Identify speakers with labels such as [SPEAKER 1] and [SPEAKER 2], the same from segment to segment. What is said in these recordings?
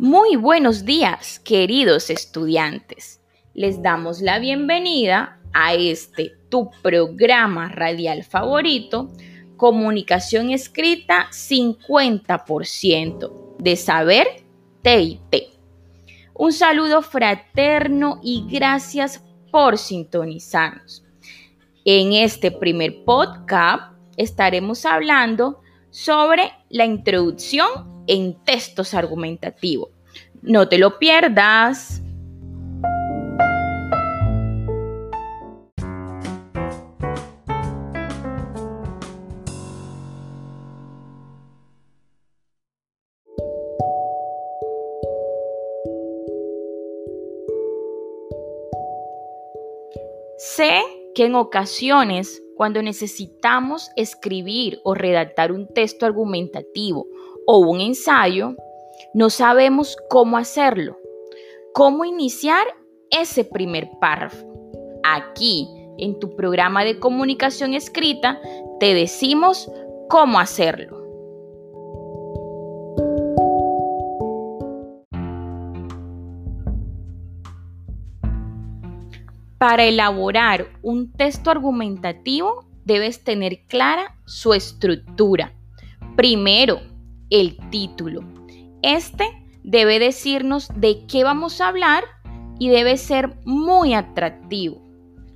[SPEAKER 1] Muy buenos días, queridos estudiantes. Les damos la bienvenida a este tu programa radial favorito, Comunicación Escrita 50% de Saber TIT. Un saludo fraterno y gracias por sintonizarnos. En este primer podcast estaremos hablando sobre la introducción en textos argumentativos. No te lo pierdas. Sé que en ocasiones cuando necesitamos escribir o redactar un texto argumentativo o un ensayo, no sabemos cómo hacerlo, cómo iniciar ese primer párrafo. Aquí, en tu programa de comunicación escrita, te decimos cómo hacerlo. Para elaborar un texto argumentativo debes tener clara su estructura. Primero, el título. Este debe decirnos de qué vamos a hablar y debe ser muy atractivo.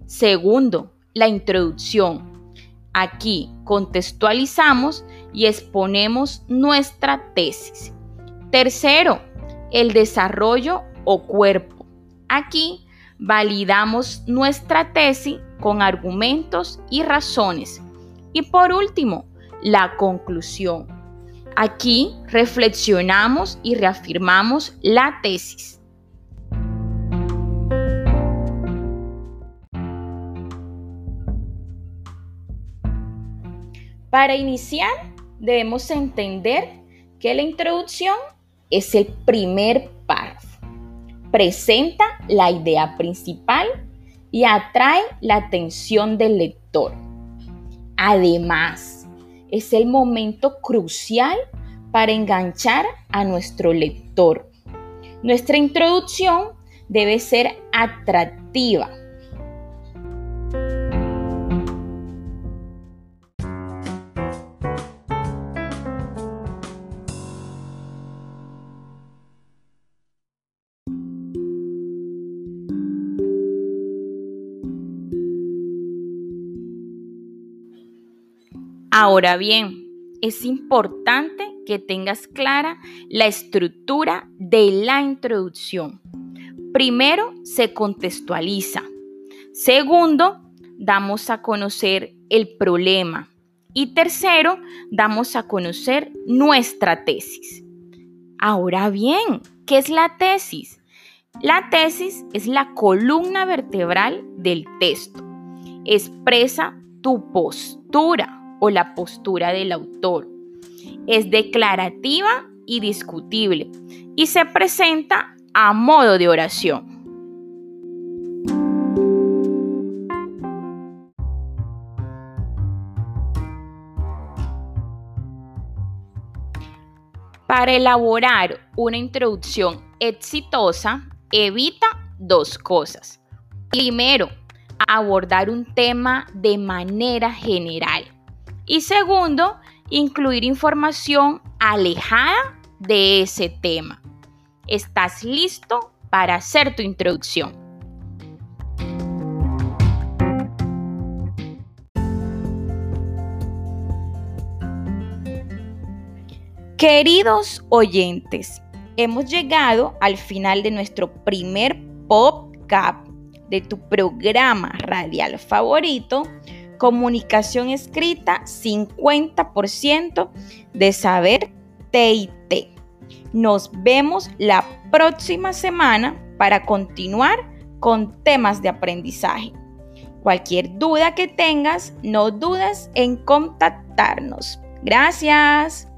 [SPEAKER 1] Segundo, la introducción. Aquí contextualizamos y exponemos nuestra tesis. Tercero, el desarrollo o cuerpo. Aquí validamos nuestra tesis con argumentos y razones. Y por último, la conclusión. Aquí reflexionamos y reafirmamos la tesis. Para iniciar, debemos entender que la introducción es el primer párrafo presenta la idea principal y atrae la atención del lector. Además, es el momento crucial para enganchar a nuestro lector. Nuestra introducción debe ser atractiva Ahora bien, es importante que tengas clara la estructura de la introducción. Primero, se contextualiza. Segundo, damos a conocer el problema. Y tercero, damos a conocer nuestra tesis. Ahora bien, ¿qué es la tesis? La tesis es la columna vertebral del texto. Expresa tu postura o la postura del autor. Es declarativa y discutible y se presenta a modo de oración. Para elaborar una introducción exitosa, evita dos cosas. Primero, abordar un tema de manera general. Y segundo, incluir información alejada de ese tema. ¿Estás listo para hacer tu introducción? Queridos oyentes, hemos llegado al final de nuestro primer podcast de tu programa radial favorito comunicación escrita 50% de saber TIT. Nos vemos la próxima semana para continuar con temas de aprendizaje. Cualquier duda que tengas, no dudes en contactarnos. Gracias.